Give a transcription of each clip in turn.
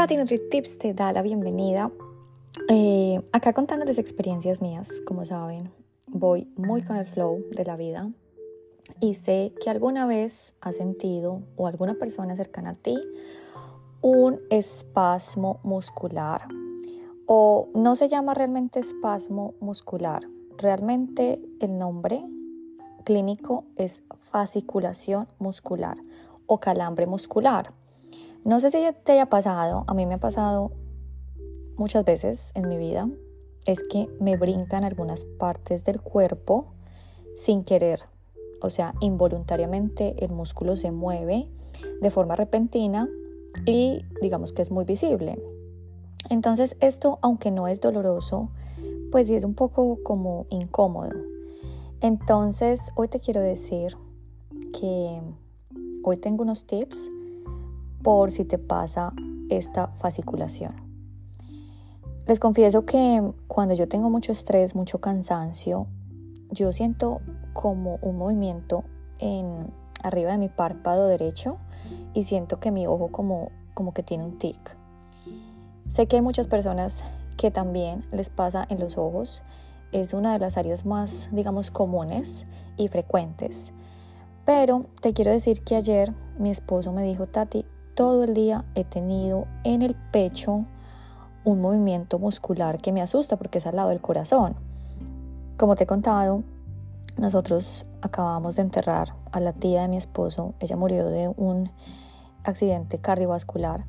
Tati Tips te da la bienvenida. Eh, acá contándoles experiencias mías, como saben, voy muy con el flow de la vida y sé que alguna vez has sentido o alguna persona cercana a ti un espasmo muscular o no se llama realmente espasmo muscular, realmente el nombre clínico es fasciculación muscular o calambre muscular. No sé si te haya pasado, a mí me ha pasado muchas veces en mi vida, es que me brincan algunas partes del cuerpo sin querer. O sea, involuntariamente el músculo se mueve de forma repentina y digamos que es muy visible. Entonces esto, aunque no es doloroso, pues sí es un poco como incómodo. Entonces hoy te quiero decir que hoy tengo unos tips por si te pasa esta fasciculación. Les confieso que cuando yo tengo mucho estrés, mucho cansancio, yo siento como un movimiento en arriba de mi párpado derecho y siento que mi ojo como, como que tiene un tic. Sé que hay muchas personas que también les pasa en los ojos. Es una de las áreas más, digamos, comunes y frecuentes. Pero te quiero decir que ayer mi esposo me dijo, Tati, todo el día he tenido en el pecho un movimiento muscular que me asusta porque es al lado del corazón. Como te he contado, nosotros acabamos de enterrar a la tía de mi esposo. Ella murió de un accidente cardiovascular.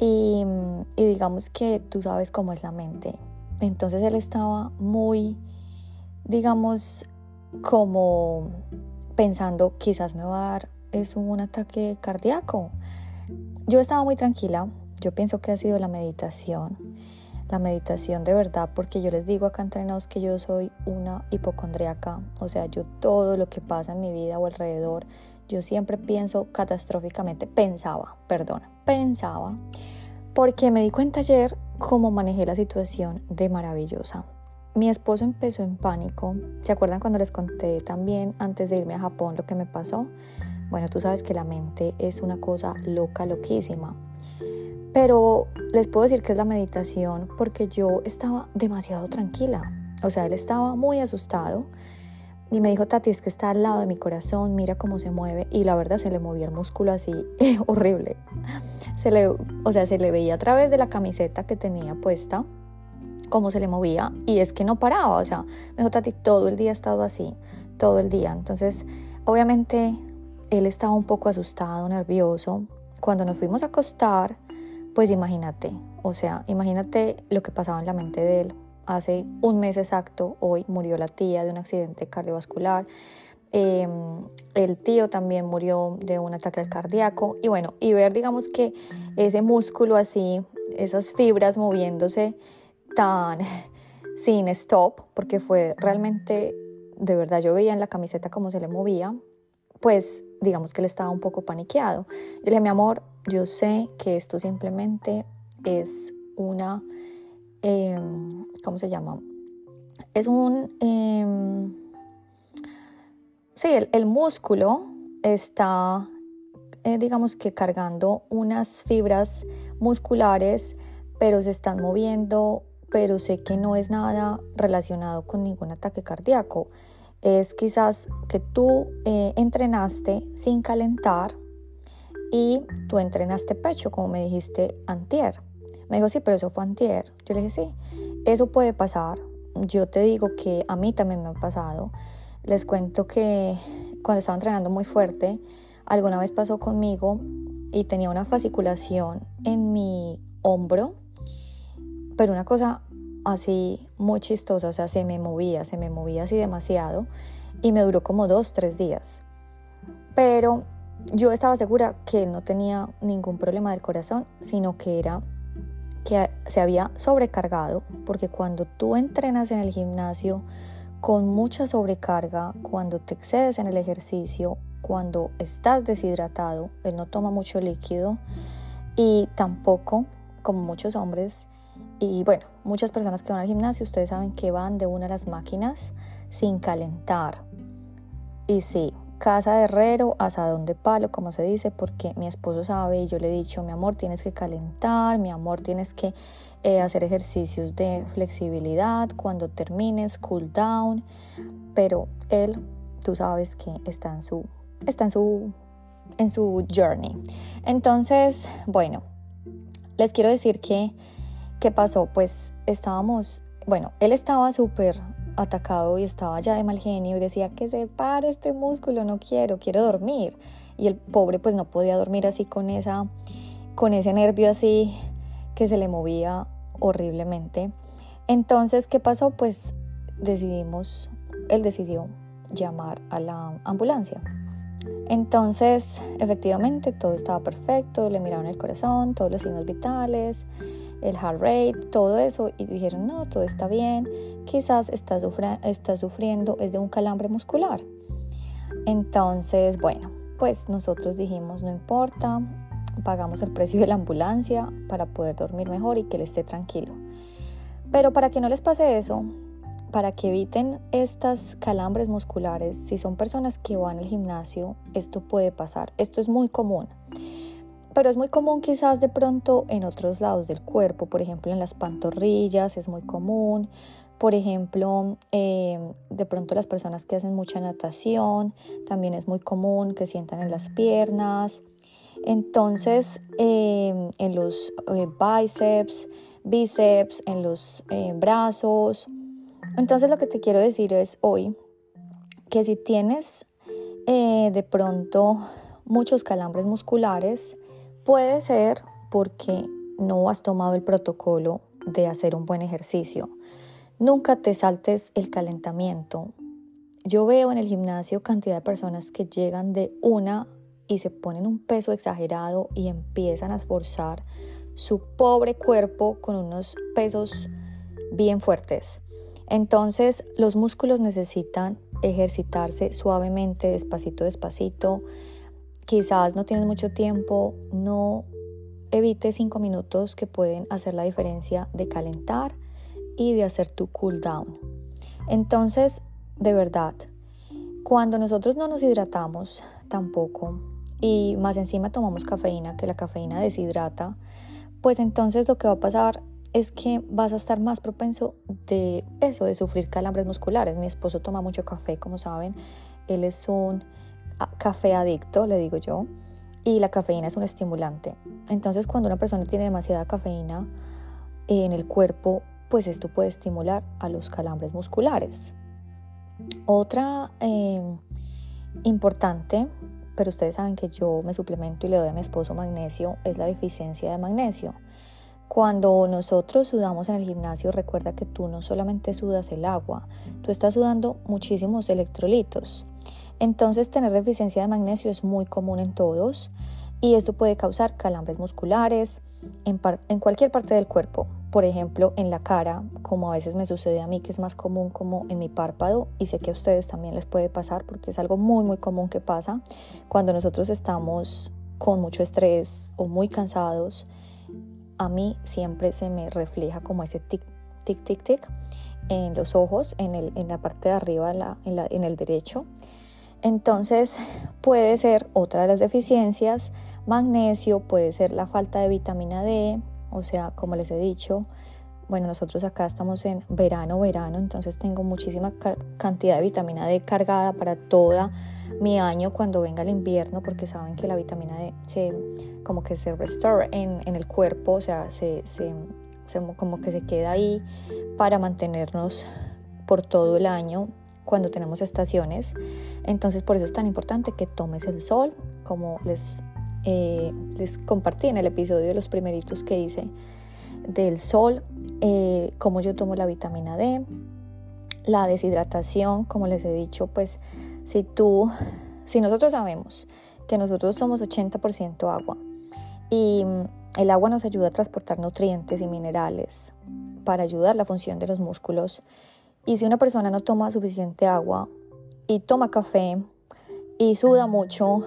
Y, digamos que tú sabes cómo es la mente. Entonces él estaba muy, digamos, como pensando, quizás me va a dar es un ataque cardíaco. Yo estaba muy tranquila, yo pienso que ha sido la meditación, la meditación de verdad, porque yo les digo acá entrenados que yo soy una hipocondriaca, o sea, yo todo lo que pasa en mi vida o alrededor, yo siempre pienso catastróficamente, pensaba, perdona, pensaba, porque me di cuenta ayer cómo manejé la situación de maravillosa. Mi esposo empezó en pánico. ¿Se acuerdan cuando les conté también antes de irme a Japón lo que me pasó? Bueno, tú sabes que la mente es una cosa loca, loquísima. Pero les puedo decir que es la meditación porque yo estaba demasiado tranquila. O sea, él estaba muy asustado y me dijo, Tati, es que está al lado de mi corazón, mira cómo se mueve. Y la verdad se le movía el músculo así, horrible. Se le, o sea, se le veía a través de la camiseta que tenía puesta, cómo se le movía. Y es que no paraba. O sea, me dijo, Tati, todo el día ha estado así, todo el día. Entonces, obviamente él estaba un poco asustado, nervioso. Cuando nos fuimos a acostar, pues imagínate, o sea, imagínate lo que pasaba en la mente de él. Hace un mes exacto, hoy murió la tía de un accidente cardiovascular. Em, el tío también murió de un ataque al cardíaco. Y bueno, y ver, digamos que ese músculo así, esas fibras moviéndose tan sin stop, porque fue realmente, de verdad, yo veía en la camiseta cómo se le movía, pues digamos que él estaba un poco paniqueado. Yo le dije, mi amor, yo sé que esto simplemente es una, em, ¿cómo se llama? Es un, em, sí, el, músculo está, eh, digamos que cargando unas fibras musculares, pero se están moviendo, pero sé que no es nada relacionado con ningún ataque cardíaco es quizás que tú eh, entrenaste sin calentar y tú entrenaste pecho, como me dijiste antier. Me dijo, sí, pero eso fue antier. Yo le dije, sí, eso puede pasar. Yo te digo que a mí también me ha pasado. Les cuento que cuando estaba entrenando muy fuerte, alguna vez pasó conmigo y tenía una fasciculación en mi hombro, pero una cosa así muy chistosa, o sea, se me movía, se me movía así demasiado y me duró como dos, tres días. Pero yo estaba segura que él no tenía ningún problema del corazón, sino que era que se había sobrecargado, porque cuando tú entrenas en el gimnasio con mucha sobrecarga, cuando te excedes en el ejercicio, cuando estás deshidratado, él no toma mucho líquido y tampoco, como muchos hombres, y bueno, muchas personas que van al gimnasio, ustedes saben que van de una de las máquinas sin calentar. Y sí, casa de herrero, asadón de palo, como se dice, porque mi esposo sabe y yo le he dicho, mi amor, tienes que calentar, mi amor, tienes que eh, hacer ejercicios de flexibilidad, cuando termines, cool down, pero él, tú sabes que está en su, está en su, en su journey. Entonces, bueno, les quiero decir que, ¿qué pasó? Pues estábamos, bueno, él estaba súper atacado y estaba ya de mal genio y decía que se pare este músculo, no quiero, quiero dormir. Y el pobre pues no podía dormir así con esa con ese nervio así que se le movía horriblemente. Entonces, ¿qué pasó? Pues decidimos, él decidió llamar a la ambulancia. Entonces, efectivamente, todo estaba perfecto, le miraron el corazón, todos los signos vitales, el heart rate, todo eso, y dijeron, no, todo está bien, quizás está, sufriendo, es de un calambre muscular. Entonces, bueno, pues nosotros dijimos, no importa, pagamos el precio de la ambulancia para poder dormir mejor y que él esté tranquilo. Pero para que no les pase eso, para que eviten estas calambres musculares, si son personas que van al gimnasio, esto puede pasar. Esto es muy común pero es muy común quizás de pronto en otros lados del cuerpo, por ejemplo en las pantorrillas es muy común, por ejemplo em, de pronto las personas que hacen mucha natación también es muy común que sientan en las piernas, entonces em, en los eh, bíceps, bíceps, en los eh, brazos, entonces lo que te quiero decir es hoy que si tienes eh, de pronto muchos calambres musculares, Puede ser porque no has tomado el protocolo de hacer un buen ejercicio. Nunca te saltes el calentamiento. Yo veo en el gimnasio cantidad de personas que llegan de una y se ponen un peso exagerado y empiezan a esforzar su pobre cuerpo con unos pesos bien fuertes. Entonces los músculos necesitan ejercitarse suavemente, despacito, despacito quizás no tienes mucho tiempo, no evite cinco minutos que pueden hacer la diferencia de calentar y de hacer tu cool down. Entonces, de verdad, cuando nosotros no nos hidratamos tampoco y más encima tomamos cafeína, que la cafeína deshidrata, pues entonces lo que va a pasar es que vas a estar más propenso de eso, de sufrir calambres musculares. Mi esposo toma mucho café, como saben, él es un café adicto, le digo yo, y la cafeína es un estimulante. Entonces cuando una persona tiene demasiada cafeína en el cuerpo, pues esto puede estimular a los calambres musculares. Otra em, importante, pero ustedes saben que yo me suplemento y le doy a mi esposo magnesio, es la deficiencia de magnesio. Cuando nosotros sudamos en el gimnasio, recuerda que tú no solamente sudas el agua, tú estás sudando muchísimos electrolitos. Entonces tener deficiencia de magnesio es muy común en todos y esto puede causar calambres musculares en, cualquier parte del cuerpo. Por ejemplo, en la cara, como a veces me sucede a mí, que es más común como en mi párpado y sé que a ustedes también les puede pasar porque es algo muy muy común que pasa cuando nosotros estamos con mucho estrés o muy cansados. A mí siempre se me refleja como ese tic, tic, tic, tic en los ojos, en, la parte de arriba, en el derecho. Entonces puede ser otra de las deficiencias, magnesio, puede ser la falta de vitamina D, o sea, como les he dicho, bueno, nosotros acá estamos en verano, verano, entonces tengo muchísima cantidad de vitamina D cargada para toda mi año cuando venga el invierno, porque saben que la vitamina D se, como que se restore en, el cuerpo, o sea, se, como que se queda ahí para mantenernos por todo el año cuando tenemos estaciones. Entonces por eso es tan importante que tomes el sol, como les, eh, les compartí en el episodio de los primeritos que hice del sol, eh, como yo tomo la vitamina D, la deshidratación, como les he dicho, pues si tú, si nosotros sabemos que nosotros somos 80% agua y el agua nos ayuda a transportar nutrientes y minerales para ayudar la función de los músculos, y si una persona no toma suficiente agua y toma café y suda mucho,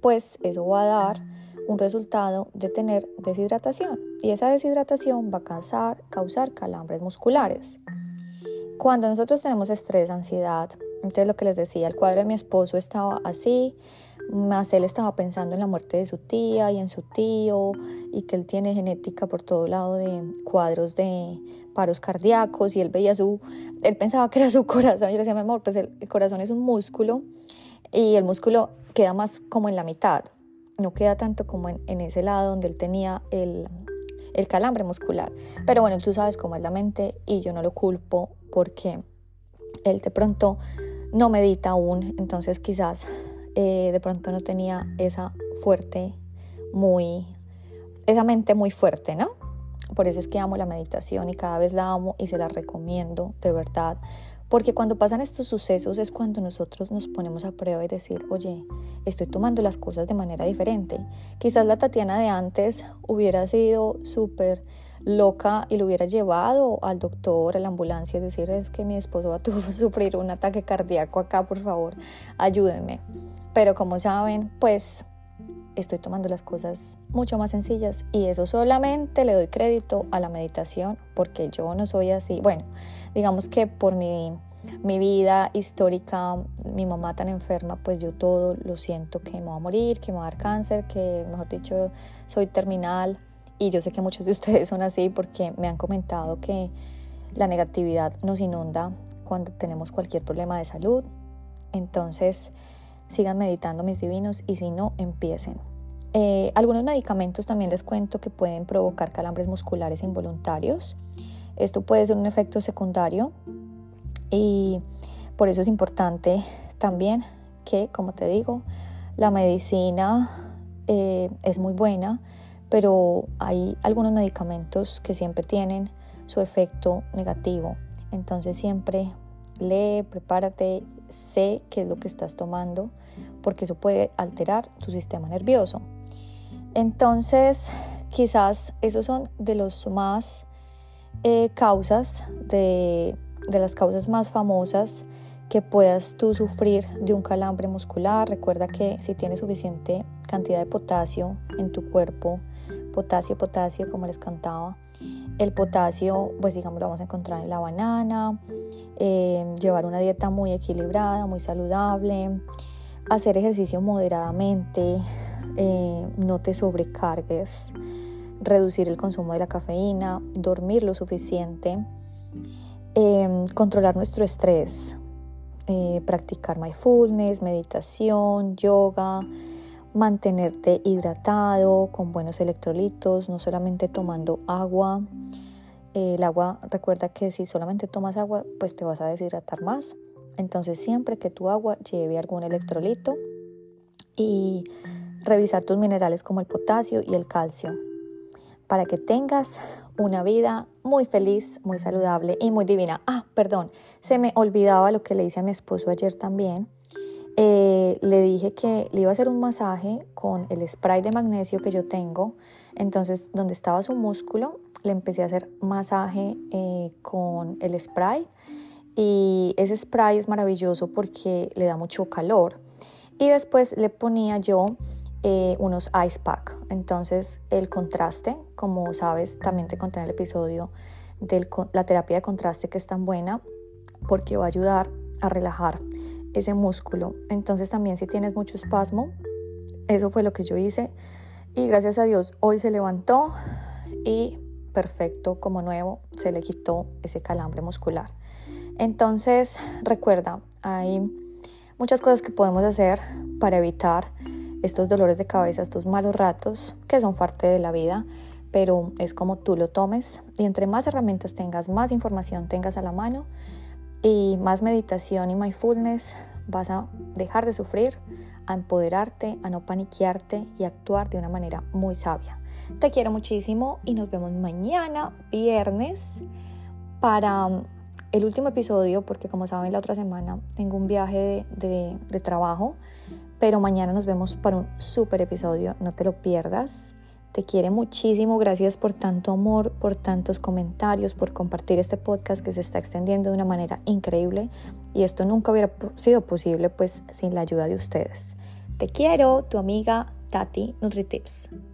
pues eso va a dar un resultado de tener deshidratación. Y esa deshidratación va a causar, causar calambres musculares. Cuando nosotros tenemos estrés, ansiedad, Entonces lo que les decía, el cuadro de mi esposo estaba así, más él estaba pensando en la muerte de su tía y en su tío y que él tiene genética por todo lado de cuadros de paros cardíacos y él veía su, él pensaba que era su corazón. Yo le decía, mi amor, pues el, corazón es un músculo y el músculo queda más como en la mitad, no queda tanto como en, ese lado donde él tenía el, el calambre muscular. Pero bueno, tú sabes cómo es la mente y yo no lo culpo porque él de pronto no medita aún, entonces quizás eh, de pronto no tenía esa fuerte, muy, esa mente muy fuerte, ¿no? Por eso es que amo la meditación y cada vez la amo y se la recomiendo de verdad. Porque cuando pasan estos sucesos es cuando nosotros nos ponemos a prueba y decir, oye, estoy tomando las cosas de manera diferente. Quizás la Tatiana de antes hubiera sido súper loca y lo hubiera llevado al doctor, a la ambulancia, y decir, es que mi esposo va a sufrir un ataque cardíaco acá, por favor, ayúdenme. Pero como saben, pues estoy tomando las cosas mucho más sencillas y eso solamente le doy crédito a la meditación porque yo no soy así. Bueno, digamos que por mi, mi vida histórica, mi mamá tan enferma, pues yo todo lo siento que me va a morir, que me va a dar cáncer, que mejor dicho soy terminal y yo sé que muchos de ustedes son así porque me han comentado que la negatividad nos inunda cuando tenemos cualquier problema de salud. Entonces, sigan meditando mis divinos y si no, empiecen. Eh, algunos medicamentos también les cuento que pueden provocar calambres musculares involuntarios. Esto puede ser un efecto secundario y por eso es importante también que, como te digo, la medicina eh, es muy buena, pero hay algunos medicamentos que siempre tienen su efecto negativo. Entonces siempre lee, prepárate, sé qué es lo que estás tomando, porque eso puede alterar tu sistema nervioso. Entonces, quizás esos son de los más eh, causas, de, de las causas más famosas que puedas tú sufrir de un calambre muscular. Recuerda que si tienes suficiente cantidad de potasio en tu cuerpo, potasio, potasio, como les cantaba, el potasio, pues digamos, lo vamos a encontrar en la banana, eh, llevar una dieta muy equilibrada, muy saludable, hacer ejercicio moderadamente, eh, no te sobrecargues, reducir el consumo de la cafeína, dormir lo suficiente, eh, controlar nuestro estrés, practicar mindfulness, meditación, yoga, mantenerte hidratado con buenos electrolitos, no solamente tomando agua. el agua, recuerda que si solamente tomas agua, pues te vas a deshidratar más. Entonces siempre que tu agua lleve algún electrolito y revisar tus minerales como el potasio y el calcio para que tengas una vida muy feliz, muy saludable y muy divina. Ah, perdón, se me olvidaba lo que le hice a mi esposo ayer también. Eh, le dije que le iba a hacer un masaje con el spray de magnesio que yo tengo. Entonces, donde estaba su músculo, le empecé a hacer masaje eh, con el spray y ese spray es maravilloso porque le da mucho calor. Y después le ponía yo eh, unos ice pack. Entonces el contraste, como sabes, también te conté en el episodio de la terapia de contraste que es tan buena porque va a ayudar a relajar ese músculo. Entonces también si tienes mucho espasmo, eso fue lo que yo hice y gracias a Dios hoy se levantó y perfecto como nuevo se le quitó ese calambre muscular. Entonces, recuerda, hay muchas cosas que podemos hacer para evitar estos dolores de cabeza, estos malos ratos que son parte de la vida, pero es como tú lo tomes y entre más herramientas tengas, más información tengas a la mano y más meditación y mindfulness, vas a dejar de sufrir, a empoderarte, a no paniquearte y actuar de una manera muy sabia. Te quiero muchísimo y nos vemos mañana, viernes, para el último episodio, porque como saben la otra semana tengo un viaje de, trabajo, pero mañana nos vemos para un super episodio, no te lo pierdas. Te quiere muchísimo, gracias por tanto amor, por tantos comentarios, por compartir este podcast que se está extendiendo de una manera increíble y esto nunca hubiera sido posible pues sin la ayuda de ustedes. Te quiero, tu amiga Tati NutriTips.